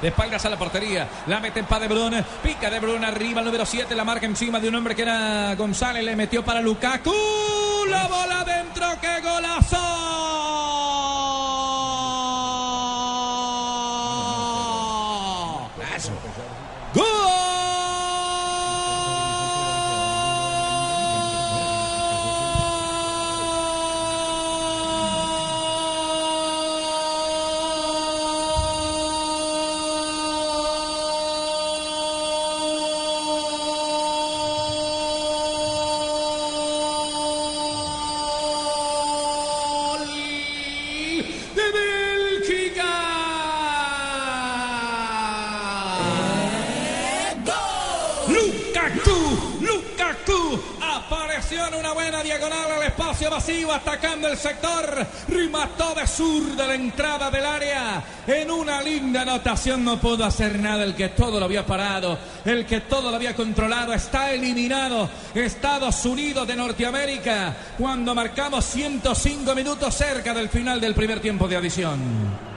De espaldas a la portería. La mete para De Bruyne. Pica De Bruyne arriba, el número 7. La marca encima de un hombre que era González. Le metió para Lukaku. La bola dentro. ¡Qué golazo! Gol Apareció en una buena diagonal al espacio vacío, atacando el sector, remató de sur de la entrada del área. En una linda anotación no pudo hacer nada. El que todo lo había parado, el que todo lo había controlado, está eliminado. Estados Unidos de Norteamérica, cuando marcamos 105 minutos cerca del final del primer tiempo de adición.